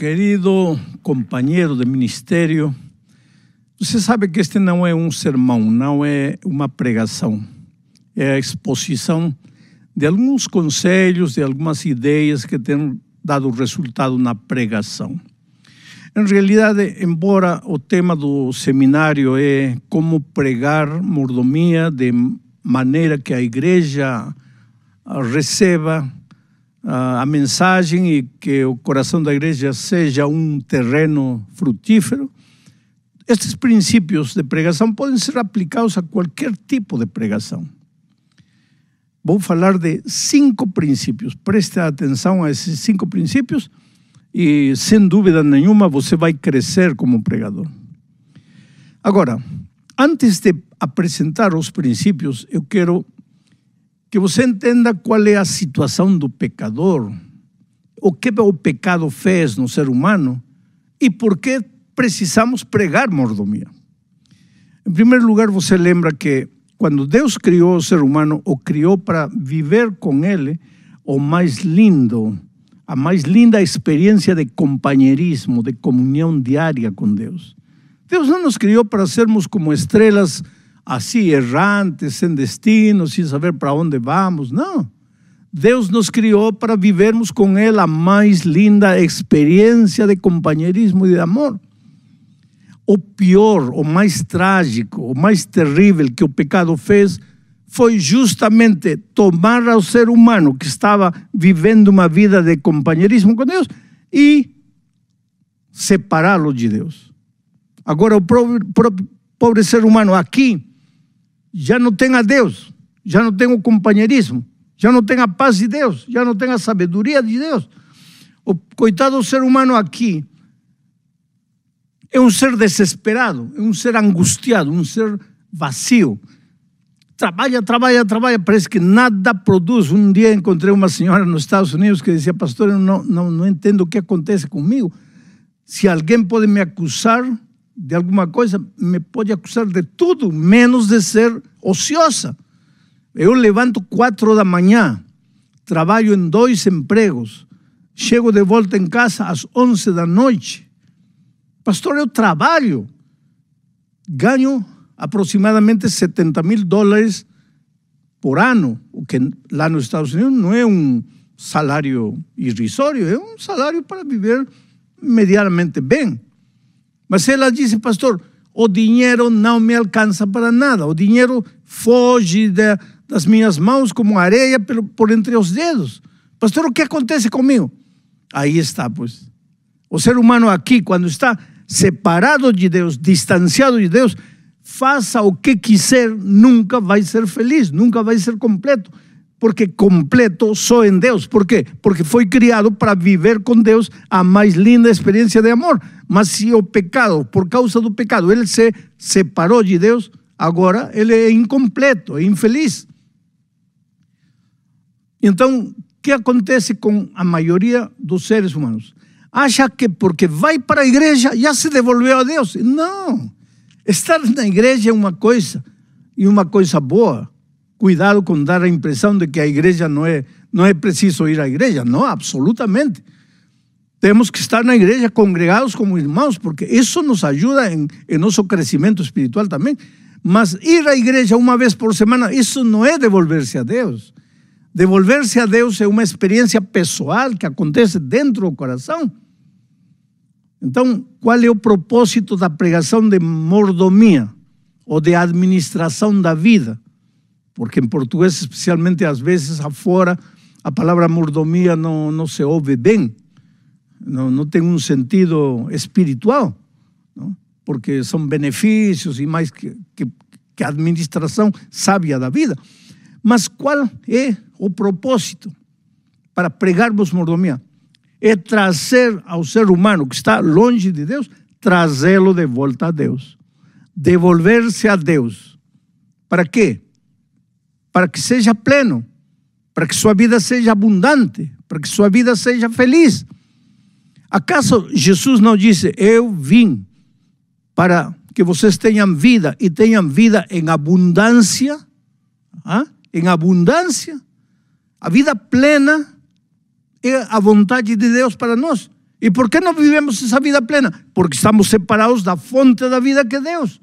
Querido companheiro de ministério, você sabe que este não é um sermão, não é uma pregação. É a exposição de alguns conselhos, de algumas ideias que têm dado resultado na pregação. Em realidade, embora o tema do seminário é como pregar mordomia de maneira que a igreja receba a mensagem e que o coração da igreja seja um terreno frutífero. Estes princípios de pregação podem ser aplicados a qualquer tipo de pregação. Vou falar de cinco princípios. Preste atenção a esses cinco princípios e, sem dúvida nenhuma, você vai crescer como pregador. Agora, antes de apresentar os princípios, eu quero que você entenda qual é a situação do pecador, o que o pecado fez no ser humano e por que precisamos pregar mordomia. Em primeiro lugar, você lembra que quando Deus criou o ser humano, o criou para viver com ele o mais lindo, a mais linda experiência de companheirismo, de comunhão diária com Deus. Deus não nos criou para sermos como estrelas assim errantes, sem destino, sem saber para onde vamos. Não. Deus nos criou para vivermos com Ele a mais linda experiência de companheirismo e de amor. O pior, o mais trágico, o mais terrível que o pecado fez foi justamente tomar ao ser humano que estava vivendo uma vida de companheirismo com Deus e separá-lo de Deus. Agora, o pobre, ser humano aqui já não tem a Deus, já não tem o companheirismo, já não tem a paz de Deus, já não tem a sabedoria de Deus. O coitado do ser humano aqui é um ser desesperado, é um ser angustiado, um ser vazio. Trabalha, trabalha, trabalha, parece que nada produz. Um dia encontrei uma senhora nos Estados Unidos que dizia, pastor, eu não, não, não entendo o que acontece comigo. Se alguém pode me acusar de alguma coisa, me pode acusar de tudo, menos de ser ociosa. Eu levanto quatro da manhã, trabalho em dois empregos, chego de volta em casa às onze da noite. Pastor, eu trabalho, ganho aproximadamente 70 mil dólares por ano, o que lá nos Estados Unidos não é um salário irrisório, é um salário para viver medianamente bem. Mas ela disse, pastor, o dinheiro não me alcança para nada. O dinheiro foge de, das minhas mãos como areia por, por entre os dedos. Pastor, o que acontece comigo? Aí está, pois. O ser humano aqui, quando está separado de Deus, distanciado de Deus, faça o que quiser, nunca vai ser feliz, nunca vai ser completo porque completo só em Deus. Por quê? Porque foi criado para viver com Deus a mais linda experiência de amor. Mas se o pecado, por causa do pecado, ele se separou de Deus, agora ele é incompleto, é infeliz. Então, o que acontece com a maioria dos seres humanos? Acha que porque vai para a igreja já se devolveu a Deus. Não. Estar na igreja é uma coisa, e uma coisa boa cuidado com dar a impressão de que a igreja não é, não é preciso ir à igreja. Não, absolutamente. Temos que estar na igreja congregados como irmãos, porque isso nos ajuda em, em nosso crescimento espiritual também. Mas ir à igreja uma vez por semana, isso não é devolver-se a Deus. Devolver-se a Deus é uma experiência pessoal que acontece dentro do coração. Então, qual é o propósito da pregação de mordomia ou de administração da vida? Porque em português, especialmente às vezes afora, a palavra mordomia não, não se ouve bem, não, não tem um sentido espiritual, não? porque são benefícios e mais que, que, que administração sábia da vida. Mas qual é o propósito para pregarmos mordomia? É trazer ao ser humano que está longe de Deus, trazê-lo de volta a Deus. Devolver-se a Deus. Para quê? Para que seja pleno, para que sua vida seja abundante, para que sua vida seja feliz. Acaso Jesus não disse: Eu vim para que vocês tenham vida e tenham vida em abundância? ¿Ah? Em abundância? A vida plena é a vontade de Deus para nós. E por que não vivemos essa vida plena? Porque estamos separados da fonte da vida que é Deus.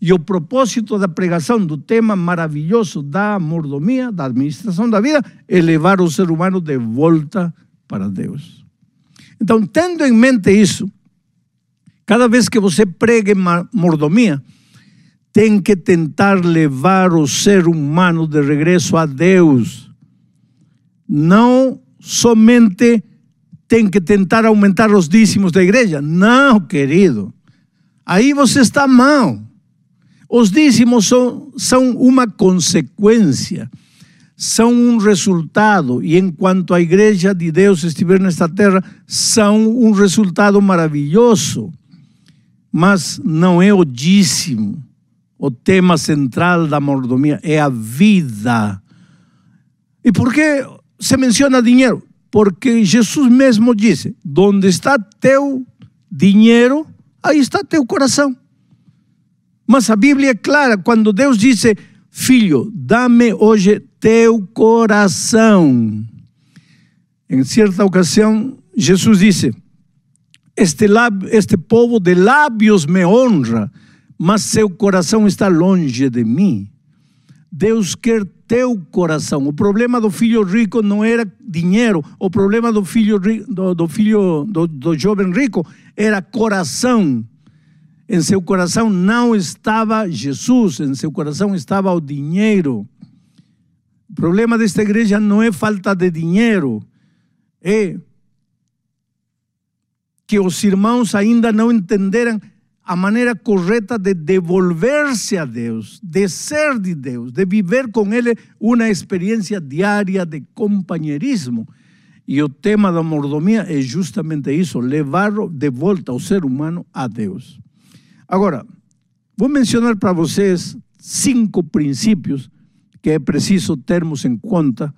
E o propósito da pregação do tema maravilhoso da mordomia, da administração da vida, é levar o ser humano de volta para Deus. Então, tendo em mente isso, cada vez que você pregue mordomia, tem que tentar levar o ser humano de regresso a Deus. Não somente tem que tentar aumentar os dízimos da igreja. Não, querido. Aí você está mal. Os dízimos são, são uma consequência, são um resultado, e enquanto a igreja de Deus estiver nesta terra, são um resultado maravilhoso, mas não é o dízimo o tema central da mordomia é a vida. E por que se menciona dinheiro? Porque Jesus mesmo disse: Onde está teu dinheiro, aí está teu coração. Mas a Bíblia é clara quando Deus disse: Filho, dá-me hoje teu coração. Em certa ocasião, Jesus disse: este, este povo de lábios me honra, mas seu coração está longe de mim. Deus quer teu coração. O problema do filho rico não era dinheiro, o problema do filho do, do filho do, do jovem rico era coração. Em seu coração não estava Jesus, em seu coração estava o dinheiro. O problema desta igreja não é falta de dinheiro, é que os irmãos ainda não entenderam a maneira correta de devolver-se a Deus, de ser de Deus, de viver com Ele uma experiência diária de companheirismo. E o tema da mordomia é justamente isso, levar de volta o ser humano a Deus. Agora, vou mencionar para vocês cinco princípios que é preciso termos em conta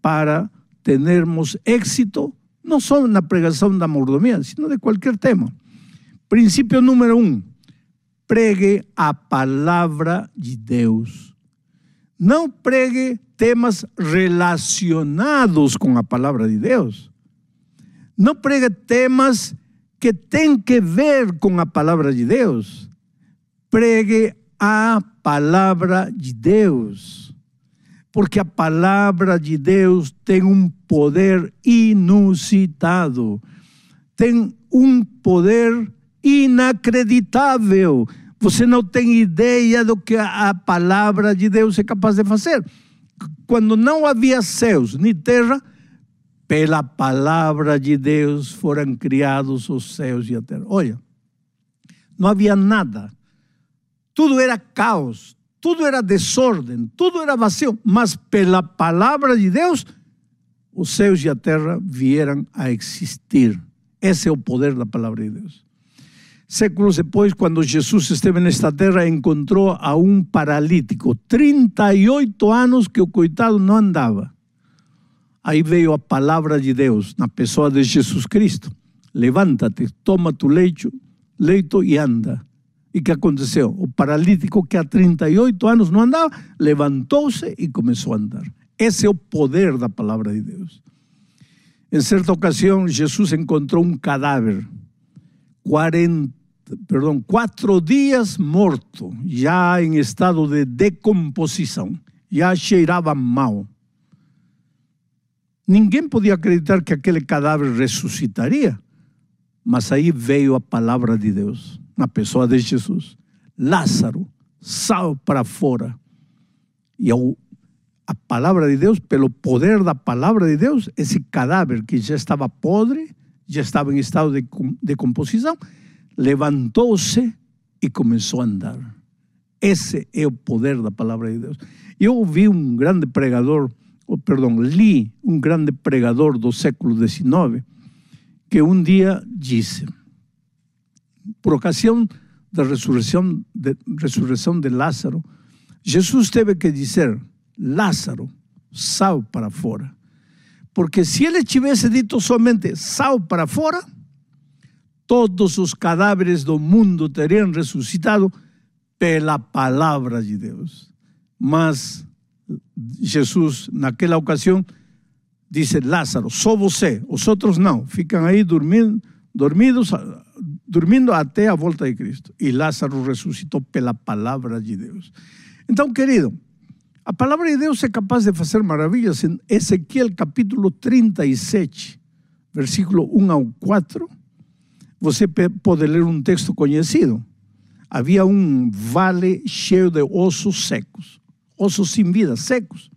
para termos êxito, não só na pregação da mordomia, sino de qualquer tema. Princípio número um: pregue a palavra de Deus. Não pregue temas relacionados com a palavra de Deus. Não pregue temas que têm que ver com a palavra de Deus. Pregue a palavra de Deus. Porque a palavra de Deus tem um poder inusitado. Tem um poder inacreditável. Você não tem ideia do que a palavra de Deus é capaz de fazer. Quando não havia céus nem terra, pela palavra de Deus foram criados os céus e a terra. Olha, não havia nada. Tudo era caos, tudo era desordem, tudo era vazio, mas pela palavra de Deus, os céus e a terra vieram a existir. Esse é o poder da palavra de Deus. Séculos depois, quando Jesus esteve nesta terra, encontrou a um paralítico, 38 anos que o coitado não andava. Aí veio a palavra de Deus na pessoa de Jesus Cristo. Levanta-te, toma tu leito, leito e anda. E que aconteceu? O paralítico que há 38 anos não andava, levantou-se e começou a andar. Esse é o poder da palavra de Deus. Em certa ocasião, Jesus encontrou um cadáver, 40 perdão, quatro dias morto, já em estado de decomposição, já cheirava mal. Ninguém podia acreditar que aquele cadáver ressuscitaria, mas aí veio a palavra de Deus, na pessoa de Jesus. Lázaro, sal para fora. E a palavra de Deus, pelo poder da palavra de Deus, esse cadáver que já estava podre, já estava em estado de decomposição, levantou-se e começou a andar. Esse é o poder da palavra de Deus. Eu ouvi um grande pregador, perdão, li um grande pregador do século XIX, que um dia disse, por ocasião da ressurreição de, de Lázaro, Jesus teve que dizer, Lázaro, sal para fora. Porque se ele tivesse dito somente sal para fora, todos os cadáveres do mundo teriam ressuscitado pela palavra de Deus. Mas Jesus, naquela ocasião, Dice Lázaro, só você, os outros não, ficam aí dormindo, dormidos, dormindo até a volta de Cristo. E Lázaro ressuscitou pela palavra de Deus. Então, querido, a palavra de Deus é capaz de fazer maravilhas. Em Ezequiel capítulo 37, versículo 1 ao 4, você pode ler um texto conhecido. Havia um vale cheio de ossos secos, ossos sem vida, secos.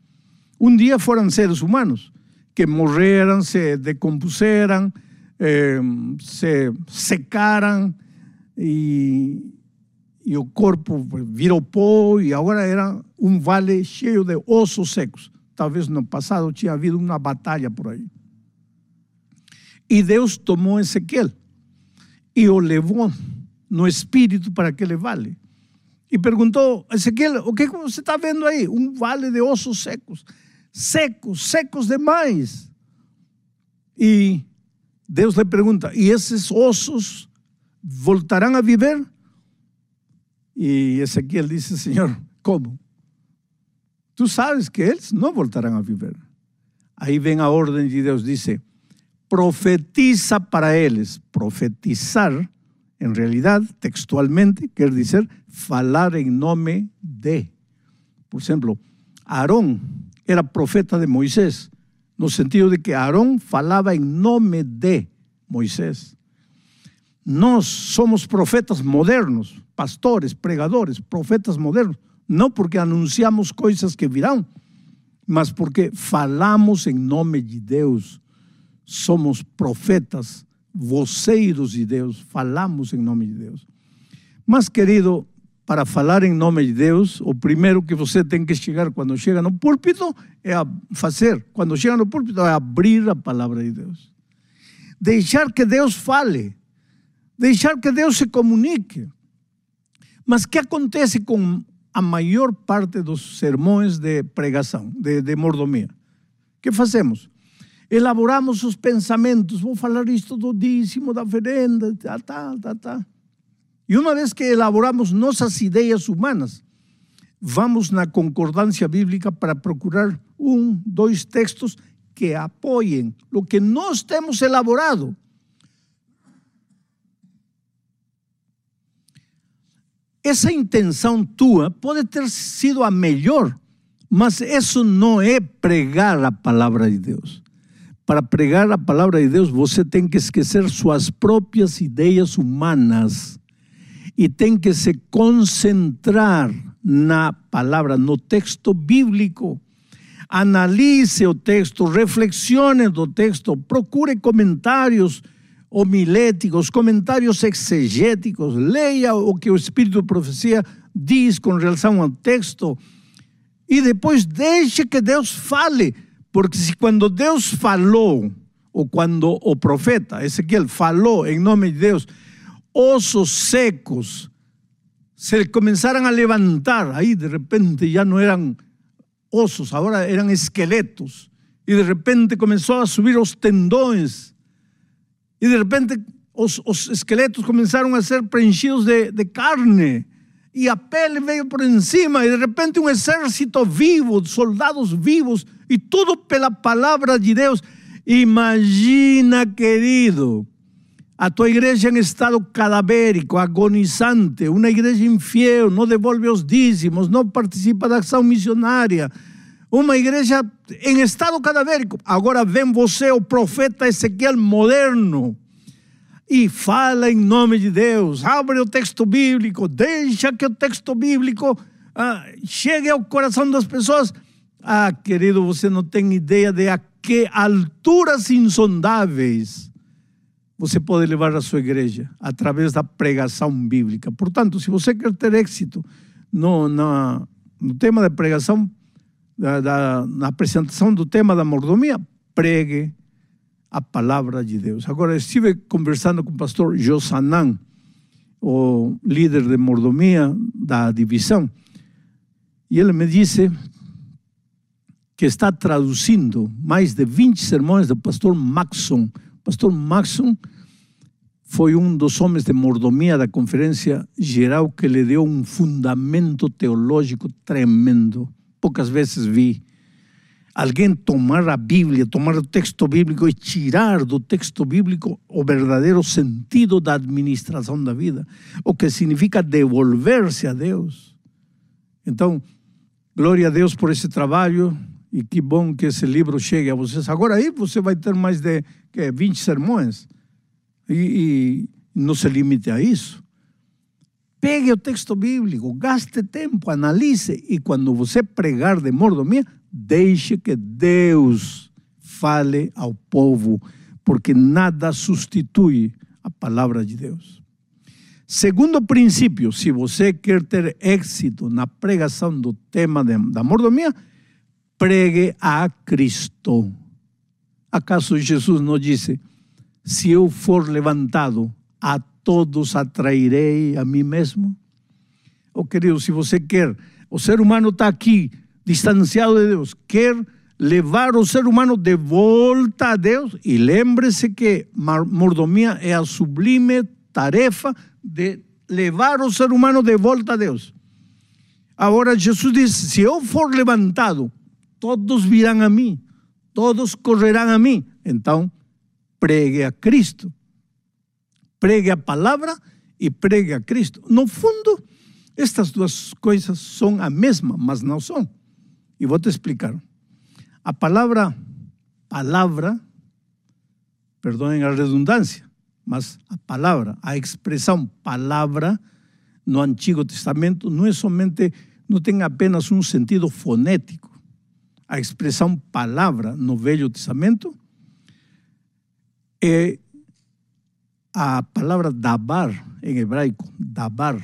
Um dia foram seres humanos que morreram, se decompuseram, eh, se secaram e, e o corpo virou pó e agora era um vale cheio de ossos secos. Talvez no passado tinha havido uma batalha por aí. E Deus tomou Ezequiel e o levou no espírito para aquele vale. E perguntou, Ezequiel, o que você está vendo aí? Um vale de ossos secos secos, secos demais. E Deus lhe pergunta: e esses ossos voltarão a viver? E Ezequiel disse: Senhor, como? Tu sabes que eles não voltarão a viver. Aí vem a ordem de Deus: diz: profetiza para eles. Profetizar, em realidade, textualmente, quer dizer falar em nome de. Por exemplo, Aarón era profeta de Moisés, no sentido de que Aarón falava em nome de Moisés. Nós somos profetas modernos, pastores, pregadores, profetas modernos, não porque anunciamos coisas que virão, mas porque falamos em nome de Deus. Somos profetas, voceiros de Deus, falamos em nome de Deus. Mas, querido, para falar em nome de Deus, o primeiro que você tem que chegar quando chega no púlpito é a fazer. Quando chega no púlpito é abrir a palavra de Deus. Deixar que Deus fale. Deixar que Deus se comunique. Mas que acontece com a maior parte dos sermões de pregação, de, de mordomia? Que fazemos? Elaboramos os pensamentos. Vou falar isto do dízimo, da oferenda, tal, tal, tal, tal. E uma vez que elaboramos nossas ideias humanas, vamos na concordância bíblica para procurar um, dois textos que apoiem o que nós temos elaborado. Essa intenção tua pode ter sido a melhor, mas isso não é pregar a palavra de Deus. Para pregar a palavra de Deus, você tem que esquecer suas próprias ideias humanas e tem que se concentrar na palavra, no texto bíblico. Analise o texto, reflexione do texto, procure comentários homiléticos, comentários exegéticos, leia o que o Espírito de Profecia diz com relação ao texto e depois deixe que Deus fale, porque se quando Deus falou, ou quando o profeta Ezequiel falou em nome de Deus, osos secos se comenzaron a levantar, ahí de repente ya no eran osos, ahora eran esqueletos, y de repente comenzó a subir los tendones, y de repente los, esqueletos comenzaron a ser prensidos de, de carne, y a pele veio por encima, y de repente un ejército vivo, soldados vivos, y todo pela palabra de Dios. Imagina, querido, a tua igreja em estado cadavérico, agonizante, uma igreja infiel, não devolve os dízimos, não participa da ação missionária, uma igreja em estado cadavérico. Agora vem você, o profeta Ezequiel moderno, e fala em nome de Deus, abre o texto bíblico, deixa que o texto bíblico ah, chegue ao coração das pessoas. Ah, querido, você não tem ideia de a que alturas insondáveis você pode levar a sua igreja através da pregação bíblica. Portanto, se você quer ter êxito no, no, no tema da pregação, da, da, na apresentação do tema da mordomia, pregue a palavra de Deus. Agora, estive conversando com o pastor Josanan, o líder de mordomia da divisão, e ele me disse que está traduzindo mais de 20 sermões do pastor Maxon. Pastor Maxon foi um dos homens de mordomia da Conferência Geral que lhe deu um fundamento teológico tremendo. Poucas vezes vi alguém tomar a Bíblia, tomar o texto bíblico e tirar do texto bíblico o verdadeiro sentido da administração da vida, o que significa devolver-se a Deus. Então, glória a Deus por esse trabalho e que bom que esse livro chegue a vocês. Agora aí você vai ter mais de que, 20 sermões e, e não se limite a isso. Pegue o texto bíblico, gaste tempo, analise e quando você pregar de mordomia, Deixe que Deus fale ao povo, porque nada substitui a palavra de Deus. Segundo princípio, se você quer ter êxito na pregação do tema de, da mordomia, pregue a Cristo. Acaso Jesus não disse: se eu for levantado, a todos atrairei a mim mesmo? Oh, querido, se você quer, o ser humano está aqui distanciado de Deus, quer levar o ser humano de volta a Deus, e lembre-se que mordomia é a sublime tarefa de levar o ser humano de volta a Deus. Agora Jesus diz: se eu for levantado, todos virão a mim, todos correrão a mim. Então, pregue a Cristo. Pregue a palavra e pregue a Cristo. No fundo, estas duas coisas são a mesma, mas não são. E vou te explicar. A palavra, palavra, perdoem a redundância, mas a palavra, a expressão palavra no Antigo Testamento não é somente, não tem apenas um sentido fonético. A expressão palavra no Velho Testamento é a palavra dabar em hebraico, dabar.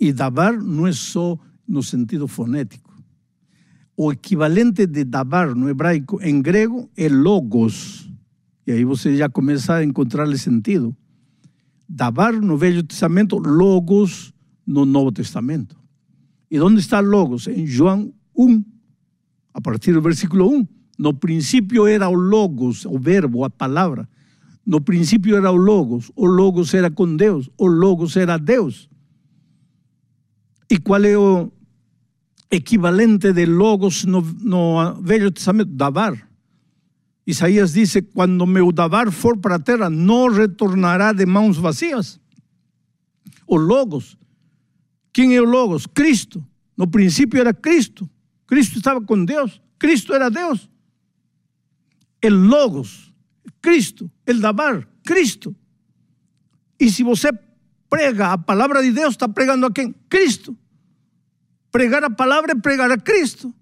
E dabar não é só no sentido fonético o equivalente de dabar no hebraico, em grego, é logos. E aí você já começa a encontrar sentido. Dabar no Velho Testamento, logos no Novo Testamento. E onde está logos? Em João 1, a partir do versículo 1. No princípio era o logos, o verbo, a palavra. No princípio era o logos, o logos era com Deus, o logos era Deus. E qual é o, equivalente de logos no, no Velho Testamento, davar. Isaías diz: quando meu davar for para a terra, não retornará de mãos vazias. O logos. Quem é o logos? Cristo. No princípio era Cristo. Cristo estava com Deus. Cristo era Deus. El logos, Cristo. El davar, Cristo. E se você prega a palavra de Deus, está pregando a quem? Cristo. Pregar a palavra é pregar a Cristo.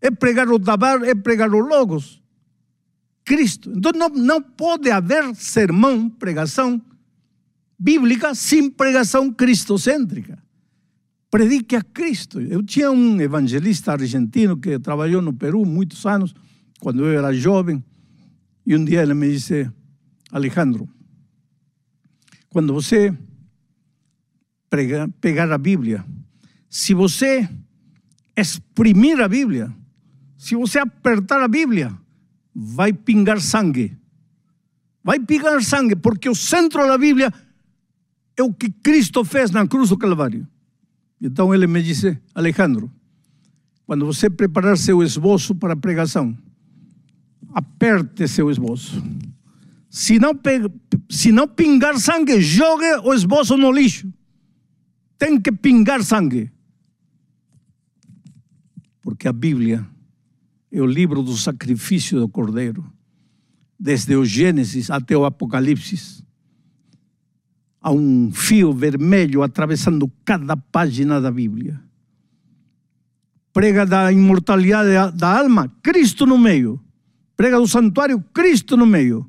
É pregar o Dabar, é pregar o Logos. Cristo. Então não, não pode haver sermão, pregação bíblica sem pregação cristocêntrica. Predique a Cristo. Eu tinha um evangelista argentino que trabalhou no Peru muitos anos, quando eu era jovem, e um dia ele me disse: Alejandro, quando você pegar a Bíblia, se você exprimir a Bíblia, se você apertar a Bíblia, vai pingar sangue. Vai pingar sangue, porque o centro da Bíblia é o que Cristo fez na cruz do Calvário. Então ele me disse, Alejandro, quando você preparar seu esboço para a pregação, aperte seu esboço. Se não, se não pingar sangue, jogue o esboço no lixo. Tem que pingar sangue porque a Bíblia é o livro do sacrifício do Cordeiro, desde o Gênesis até o Apocalipse. Há um fio vermelho atravessando cada página da Bíblia. Prega da imortalidade da alma, Cristo no meio. Prega do santuário, Cristo no meio.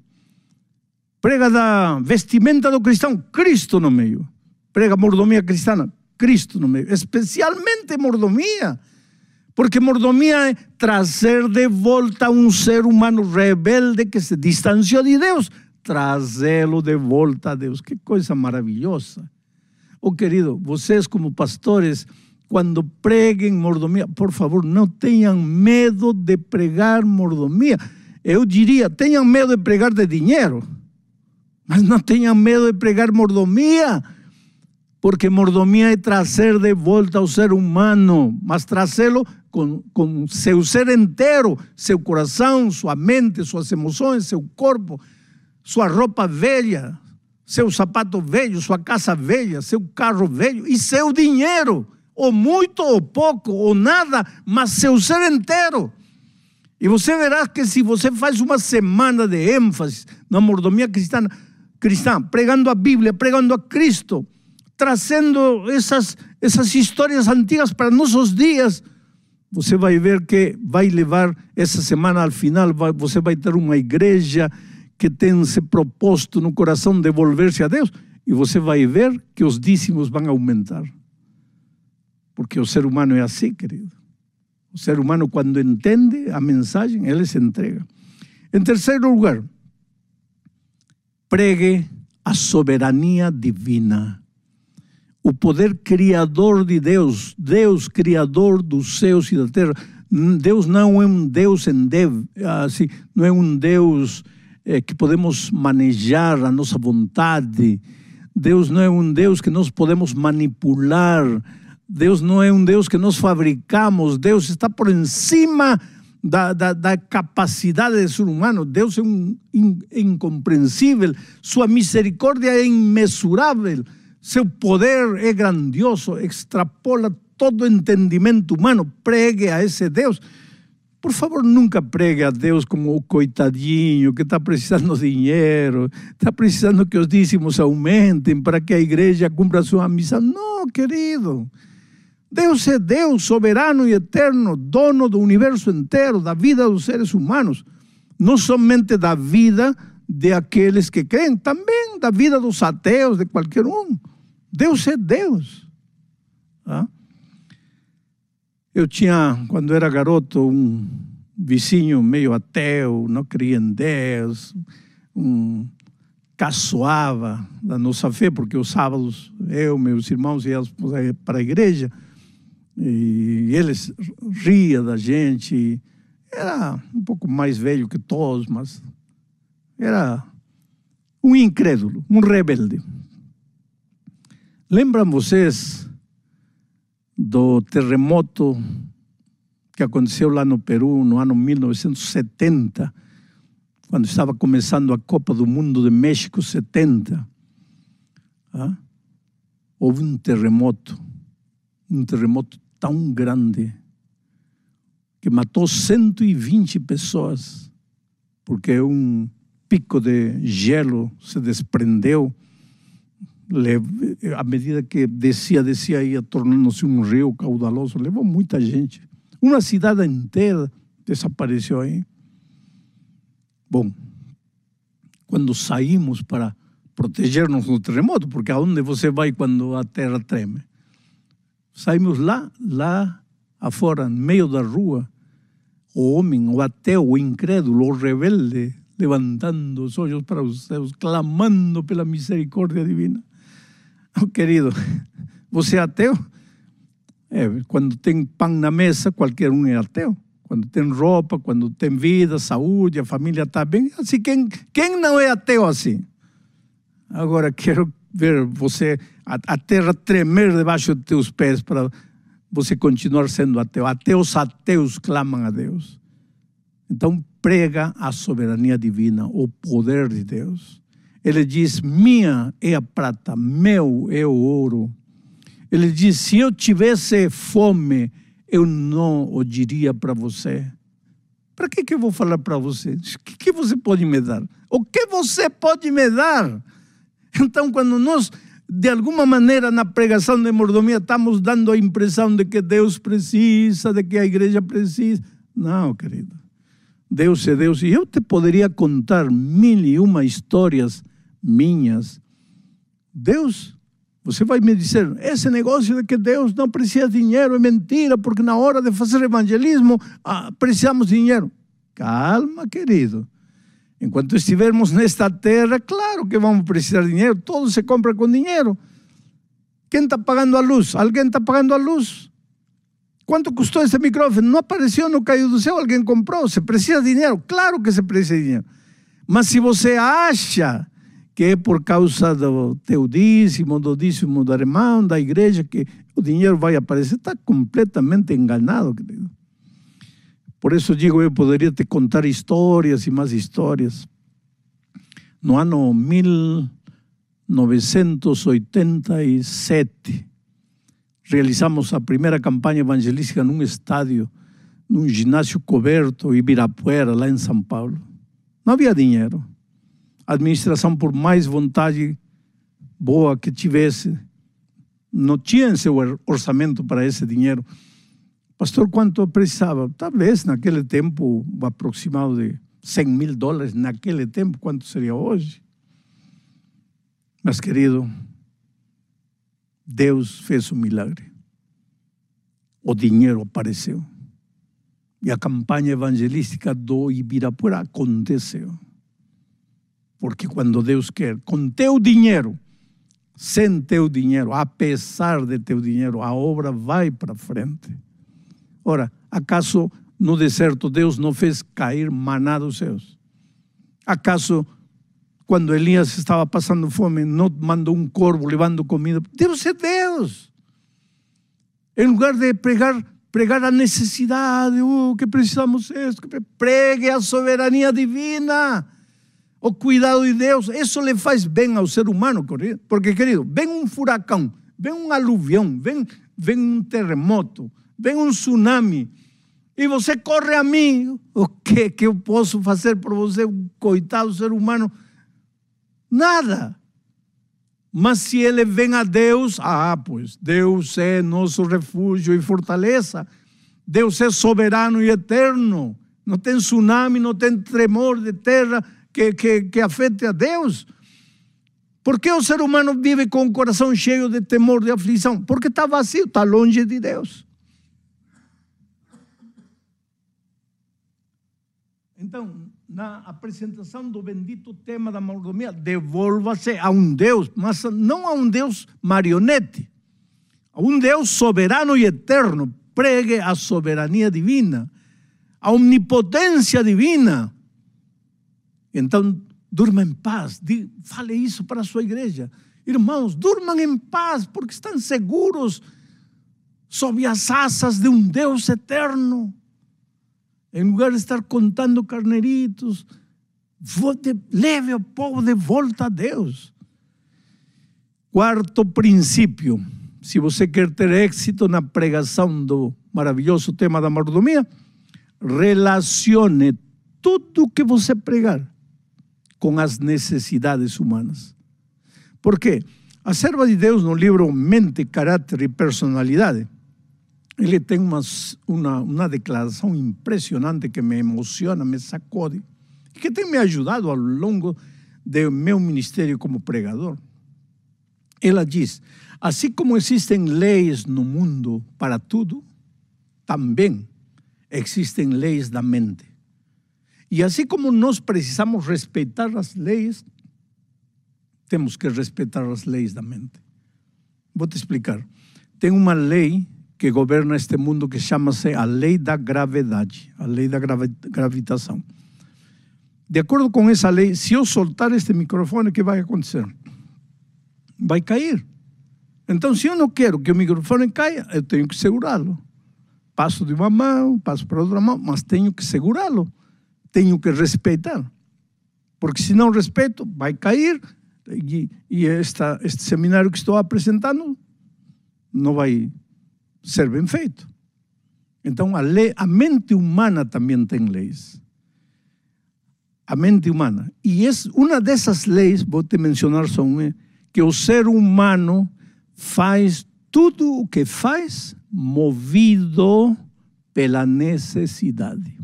Prega da vestimenta do cristão, Cristo no meio. Prega mordomia cristã, Cristo no meio. Especialmente mordomia porque mordomia é trazer de volta um ser humano rebelde que se distanciou de Deus, trazê-lo de volta a Deus. Que coisa maravilhosa. Oh, querido, vocês como pastores, quando preguem mordomia, por favor, não tenham medo de pregar mordomia. Eu diria, tenham medo de pregar de dinheiro, mas não tenham medo de pregar mordomia porque mordomia é trazer de volta ao ser humano, mas trazê-lo com, com seu ser inteiro, seu coração, sua mente, suas emoções, seu corpo, sua roupa velha, seu sapato velho, sua casa velha, seu carro velho e seu dinheiro, ou muito ou pouco, ou nada, mas seu ser inteiro. E você verá que se você faz uma semana de ênfase na mordomia cristã, cristã pregando a Bíblia, pregando a Cristo, trazendo essas, essas histórias antigas para nossos dias, você vai ver que vai levar essa semana ao final, vai, você vai ter uma igreja que tem se proposto no coração devolver-se a Deus, e você vai ver que os dízimos vão aumentar. Porque o ser humano é assim, querido. O ser humano, quando entende a mensagem, ele se entrega. Em terceiro lugar, pregue a soberania divina. O poder criador de Deus, Deus criador dos céus e da terra. Deus não é um Deus em dev, assim, não é um Deus é, que podemos manejar a nossa vontade. Deus não é um Deus que nós podemos manipular. Deus não é um Deus que nós fabricamos. Deus está por encima da, da, da, capacidade do ser humano. Deus é um, in, incompreensível, sua misericórdia é imensurável, seu poder é grandioso, extrapola todo entendimento humano. Pregue a esse Deus. Por favor, nunca pregue a Deus como o coitadinho que está precisando de dinheiro, está precisando que os dízimos aumentem para que a igreja cumpra sua missão. Não, querido. Deus é Deus soberano e eterno, dono do universo inteiro, da vida dos seres humanos, não somente da vida de aqueles que creem, também da vida dos ateus, de qualquer um. Deus é Deus. Ah? Eu tinha, quando era garoto, um vizinho meio ateu, não cria em Deus, um, caçoava da nossa fé, porque os sábados eu, meus irmãos íamos para a igreja, e eles ria da gente. Era um pouco mais velho que todos, mas era um incrédulo, um rebelde. Lembram vocês do terremoto que aconteceu lá no Peru no ano 1970, quando estava começando a Copa do Mundo de México 70? Ah? Houve um terremoto um terremoto tão grande que matou 120 pessoas, porque um pico de gelo se desprendeu. À medida que descia, descia, ia tornando-se um rio caudaloso, levou muita gente. Uma cidade inteira desapareceu aí. Bom, quando saímos para proteger-nos do terremoto, porque aonde você vai quando a terra treme? Saímos lá, lá afora, no meio da rua, o homem, o ateu, o incrédulo, o rebelde, levantando os olhos para os céus, clamando pela misericórdia divina. Oh, querido, você é ateu? É, quando tem pão na mesa, qualquer um é ateu. Quando tem roupa, quando tem vida, saúde, a família está bem. Assim, quem, quem não é ateu assim? Agora, quero ver você, a, a terra tremer debaixo de teus pés para você continuar sendo ateu. Até os ateus clamam a Deus. Então prega a soberania divina, o poder de Deus. Ele diz: Minha é a prata, meu é o ouro. Ele diz: Se eu tivesse fome, eu não o diria para você. Para que, que eu vou falar para você? O que, que você pode me dar? O que você pode me dar? Então, quando nós, de alguma maneira, na pregação de mordomia, estamos dando a impressão de que Deus precisa, de que a igreja precisa. Não, querido. Deus é Deus. E eu te poderia contar mil e uma histórias minhas. Deus, você vai me dizer, esse negócio de que Deus não precisa de dinheiro é mentira, porque na hora de fazer evangelismo ah, precisamos de dinheiro. Calma, querido. Enquanto estivermos nesta terra, claro que vamos precisar de dinheiro, todo se compra com dinheiro. Quem está pagando a luz? Alguém está pagando a luz? Quanto custou esse microfone? Não apareceu, não caiu do céu, alguém comprou. Se precisa de dinheiro? Claro que se precisa de dinheiro. Mas se você acha que é por causa do teu dízimo, do dízimo do irmão, da igreja, que o dinheiro vai aparecer, está completamente enganado, querido. Por isso digo, eu poderia te contar histórias e mais histórias. No ano 1987, realizamos a primeira campanha evangelística num estádio, num ginásio coberto, Ibirapuera, lá em São Paulo. Não havia dinheiro. Administração, por mais vontade boa que tivesse, não tinha em seu orçamento para esse dinheiro. Pastor, quanto precisava? Talvez naquele tempo, aproximado de 100 mil dólares, naquele tempo, quanto seria hoje? Mas, querido, Deus fez um milagre. O dinheiro apareceu. E a campanha evangelística do Ibirapuera aconteceu. Porque quando Deus quer, com teu dinheiro, sem teu dinheiro, apesar de teu dinheiro, a obra vai para frente. Ora, acaso no deserto Deus não fez cair maná dos céus? Acaso quando Elias estava passando fome, não mandou um corvo levando comida? Deus é Deus. Em lugar de pregar, pregar a necessidade, oh, que precisamos isso, que pregue a soberania divina, o cuidado de Deus. Isso lhe faz bem ao ser humano, porque, querido, vem um furacão, vem um aluvião, vem, vem um terremoto, vem um tsunami, e você corre a mim, o que, que eu posso fazer por você, um coitado ser humano? Nada. Mas se ele vem a Deus, ah, pois Deus é nosso refúgio e fortaleza. Deus é soberano e eterno. Não tem tsunami, não tem tremor de terra que, que, que afete a Deus. Por que o ser humano vive com o coração cheio de temor, de aflição? Porque está vazio, está longe de Deus. Então, na apresentação do bendito tema da mordomia, devolva-se a um Deus, mas não a um Deus marionete, a um Deus soberano e eterno. Pregue a soberania divina, a omnipotência divina. Então, durma em paz. Fale isso para a sua igreja. Irmãos, durmam em paz, porque estão seguros sob as asas de um Deus eterno. Em lugar de estar contando carneritos, leve o povo de volta a Deus. Quarto princípio: se você quer ter êxito na pregação do maravilhoso tema da mordomia, relacione tudo que você pregar com as necessidades humanas. Por quê? A serva de Deus no livro Mente, Caráter e Personalidade, ele tem uma, uma, uma declaração impressionante que me emociona, me sacode, e que tem me ajudado ao longo do meu ministério como pregador. Ela diz: assim como existem leis no mundo para tudo, também existem leis da mente. E assim como nós precisamos respeitar as leis, temos que respeitar as leis da mente. Vou te explicar. Tem uma lei que governa este mundo que chama-se a lei da gravidade, a lei da gravitação. De acordo com essa lei, se eu soltar este microfone, o que vai acontecer? Vai cair. Então, se eu não quero que o microfone caia, eu tenho que segurá-lo. Passo de uma mão, passo para outra mão, mas tenho que segurá-lo. Tenho que respeitar. Porque se não respeito, vai cair e, e esta, este seminário que estou apresentando não vai ser bem feito. Então, a, lei, a mente humana também tem leis. A mente humana. E é uma dessas leis, vou te mencionar só uma, que o ser humano faz tudo o que faz movido pela necessidade.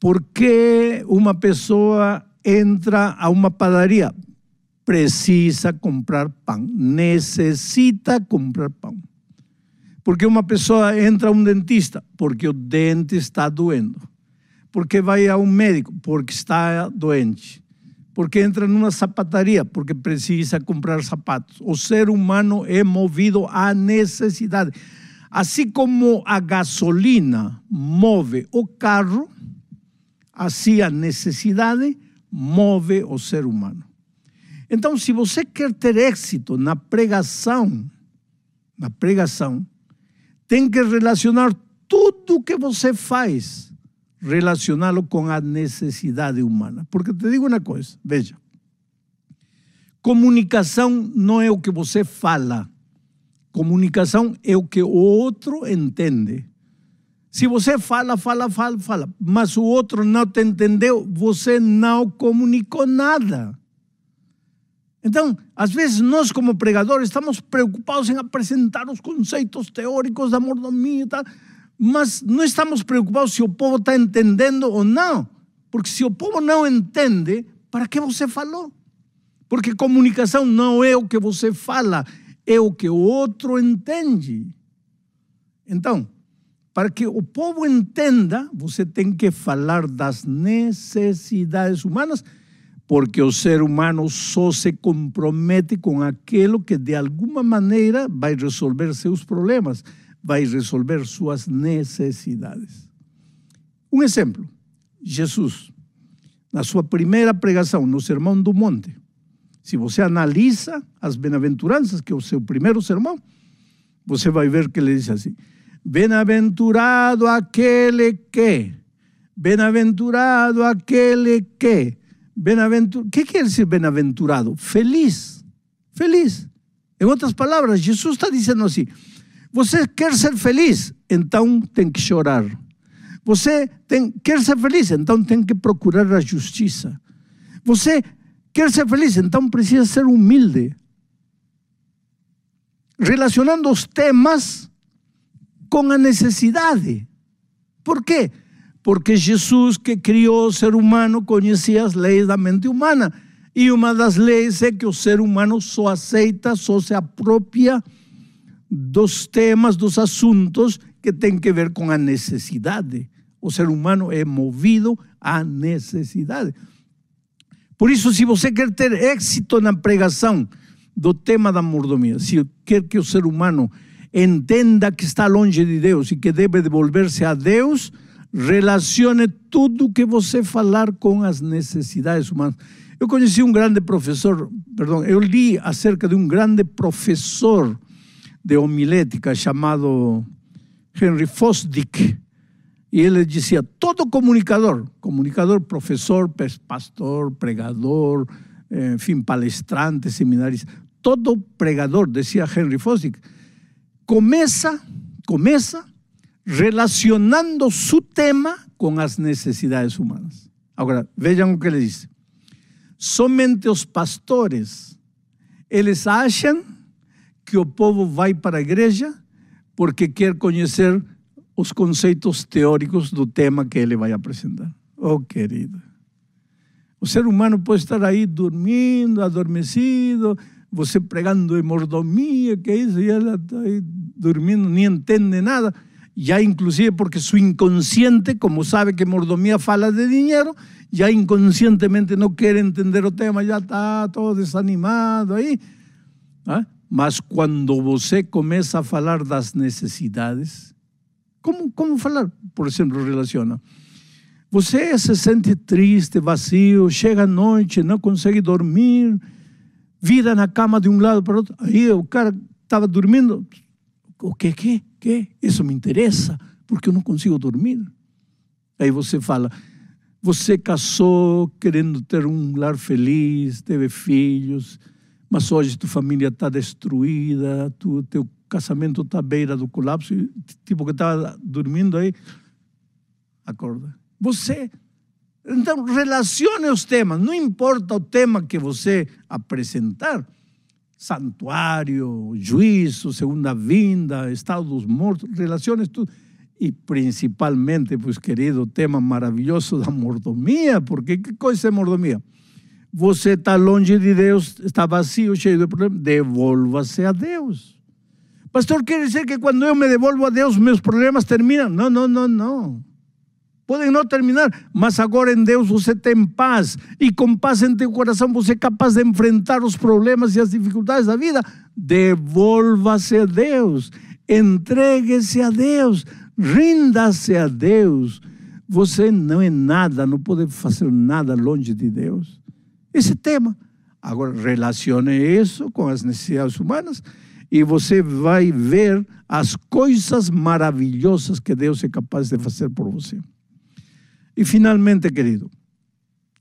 Porque uma pessoa entra a uma padaria? Precisa comprar pão, necessita comprar pão. Porque uma pessoa entra a um dentista? Porque o dente está doendo. Porque vai a um médico? Porque está doente. Porque entra numa sapataria? Porque precisa comprar sapatos. O ser humano é movido à necessidade. Assim como a gasolina move o carro, assim a necessidade move o ser humano. Então, se você quer ter êxito na pregação, na pregação, tem que relacionar tudo que você faz relacioná-lo com a necessidade humana. Porque te digo uma coisa, veja, comunicação não é o que você fala, comunicação é o que o outro entende. Se você fala, fala, fala, fala, mas o outro não te entendeu, você não comunicou nada. Então, às vezes nós como pregadores estamos preocupados em apresentar os conceitos teóricos da mordomia e tal, mas não estamos preocupados se o povo está entendendo ou não. Porque se o povo não entende, para que você falou? Porque comunicação não é o que você fala, é o que o outro entende. Então, para que o povo entenda, você tem que falar das necessidades humanas, porque o ser humano só se compromete com aquilo que de alguma maneira vai resolver seus problemas, vai resolver suas necessidades. Um exemplo: Jesus, na sua primeira pregação, no Sermão do Monte, se você analisa as bem-aventuranças, que é o seu primeiro sermão, você vai ver que ele diz assim: Bem-aventurado aquele que, bem-aventurado aquele que, bem-aventurado. O que quer dizer bem-aventurado? Feliz, feliz. Em outras palavras, Jesus está dizendo assim: você quer ser feliz, então tem que chorar. Você tem, quer ser feliz, então tem que procurar a justiça. Você quer ser feliz, então precisa ser humilde. Relacionando os temas com a necessidade. Por quê? Porque Jesus, que criou o ser humano, conhecia as leis da mente humana. E uma das leis é que o ser humano só aceita, só se apropria dos temas, dos assuntos que têm que ver com a necessidade. O ser humano é movido à necessidade. Por isso, se você quer ter êxito na pregação do tema da mordomia, se quer que o ser humano entenda que está longe de Deus e que deve devolver-se a Deus, relacione tudo que você falar com as necessidades humanas. Eu conheci um grande professor, perdão, eu li acerca de um grande professor de homilética chamado Henry Fosdick. E ele dizia: todo comunicador, comunicador, professor, pastor, pregador, enfim, palestrante, seminarista, todo pregador, dizia Henry Fosdick, começa, começa relacionando su tema com as necessidades humanas. Agora, vejam o que ele diz. Somente os pastores, eles acham que o povo vai para a igreja porque quer conhecer os conceitos teóricos do tema que ele vai apresentar. Oh, querido. O ser humano pode estar aí dormindo, adormecido, você pregando de mordomia, que isso, e ela está aí dormindo, nem entende nada. Já inclusive porque su inconsciente, como sabe que mordomia fala de dinheiro, já inconscientemente não quer entender o tema, já está todo desanimado aí. ¿Ah? Mas quando você começa a falar das necessidades, como, como falar? Por exemplo, relaciona. Você se sente triste, vazio, chega à noite, não consegue dormir, vira na cama de um lado para o outro. Aí o cara estava dormindo. O que, que, que? Isso me interessa, porque eu não consigo dormir. Aí você fala, você casou querendo ter um lar feliz, teve filhos, mas hoje tua família está destruída, tu, teu casamento está à beira do colapso, tipo que estava dormindo aí, acorda. Você então, relacione os temas, não importa o tema que você apresentar santuário, juízo, segunda vinda, estado dos mortos, relacione tudo. E principalmente, pois querido, o tema maravilhoso da mordomia, porque que coisa é mordomia? Você está longe de Deus, está vazio, cheio de problemas, devolva-se a Deus. Pastor, quer dizer que quando eu me devolvo a Deus, meus problemas terminam? Não, não, não, não. Podem não terminar, mas agora em Deus você tem paz. E com paz em teu coração você é capaz de enfrentar os problemas e as dificuldades da vida. Devolva-se a Deus. Entregue-se a Deus. Rinda-se a Deus. Você não é nada, não pode fazer nada longe de Deus. Esse tema. Agora, relacione isso com as necessidades humanas e você vai ver as coisas maravilhosas que Deus é capaz de fazer por você. E finalmente, querido,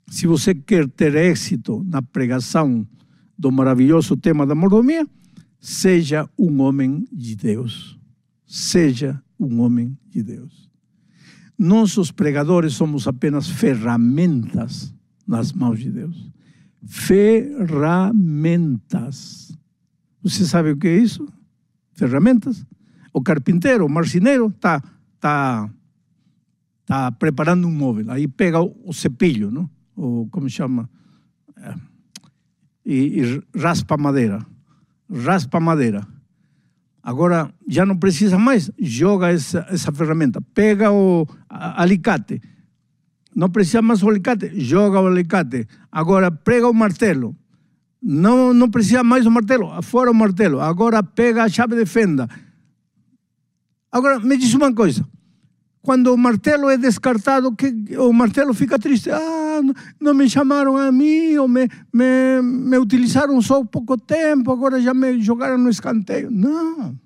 se você quer ter êxito na pregação do maravilhoso tema da mordomia, seja um homem de Deus. Seja um homem de Deus. Nós, os pregadores, somos apenas ferramentas nas mãos de Deus. Ferramentas. Você sabe o que é isso? Ferramentas. O carpinteiro, o marceneiro, está tá, tá preparando um móvel. Aí pega o, cepilho, não? O, como chama? É, e, e raspa a madeira. Raspa a madeira. Agora já não precisa mais, joga essa, essa ferramenta. Pega o alicate. Não precisa mais o alicate, joga o alicate. Agora prega o martelo. Não, não precisa mais o martelo, fora o martelo. Agora pega a chave de fenda. Agora me diz uma coisa: quando o martelo é descartado, que o martelo fica triste. Ah, não me chamaram a mim, ou me, me, me utilizaram só pouco tempo, agora já me jogaram no escanteio. Não.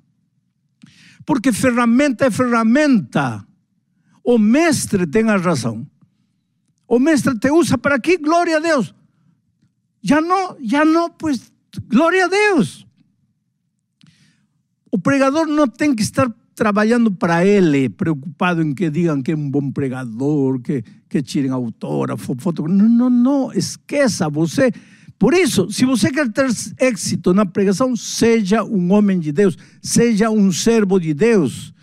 Porque ferramenta é ferramenta. O mestre tem a razão. O mestre te usa para aqui, glória a Deus. Já não, já não, pues, glória a Deus. O pregador não tem que estar trabalhando para ele, preocupado em que digam que é um bom pregador, que, que tirem autógrafo, foto. Não, não, não, esqueça você. Por isso, se você quer ter êxito na pregação, seja um homem de Deus, seja um servo de Deus.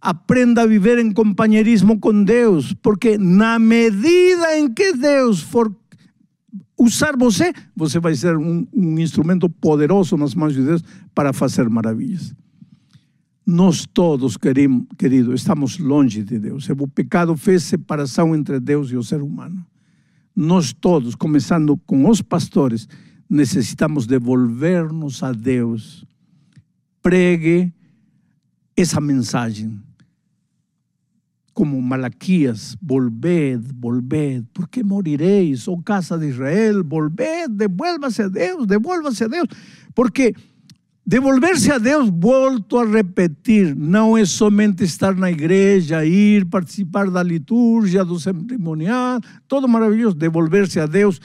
Aprenda a viver em companheirismo com Deus, porque na medida em que Deus for usar você, você vai ser um, um instrumento poderoso nas mãos de Deus para fazer maravilhas. Nós todos, querido, estamos longe de Deus. O pecado fez separação entre Deus e o ser humano. Nós todos, começando com os pastores, necessitamos devolver-nos a Deus. Pregue essa mensagem. Como Malaquias, volved, volved, porque morireis, oh casa de Israel, volved, devuélvase a Deus, devuélvase a Deus, porque Devolver-se a Deus, volto a repetir, não é somente estar na igreja, ir participar da liturgia, do cerimonial, todo maravilhoso. Devolver-se a Deus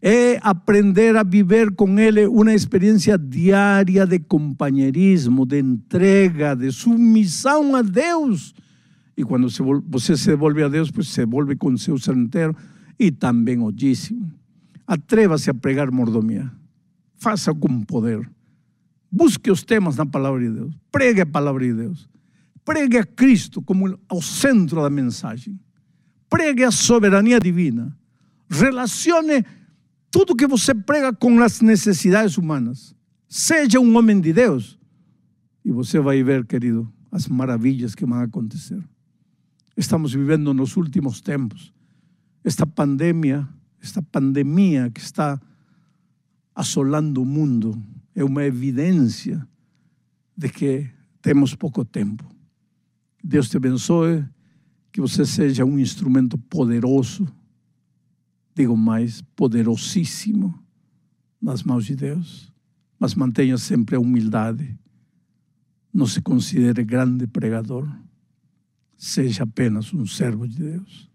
é aprender a viver com Ele uma experiência diária de companheirismo, de entrega, de submissão a Deus. E quando você se devolve a Deus, pues se devolve com seu ser inteiro e também o. Atreva-se a pregar mordomia. Faça com poder. Busque os temas na palavra de Deus. Pregue a palavra de Deus. Pregue a Cristo como o centro da mensagem. Pregue a soberania divina. Relacione tudo que você prega com as necessidades humanas. Seja um homem de Deus. E você vai ver, querido, as maravilhas que vão acontecer. Estamos vivendo nos últimos tempos. Esta pandemia, esta pandemia que está assolando o mundo, é uma evidência de que temos pouco tempo. Deus te abençoe, que você seja um instrumento poderoso, digo mais, poderosíssimo nas mãos de Deus, mas mantenha sempre a humildade. Não se considere grande pregador, seja apenas um servo de Deus.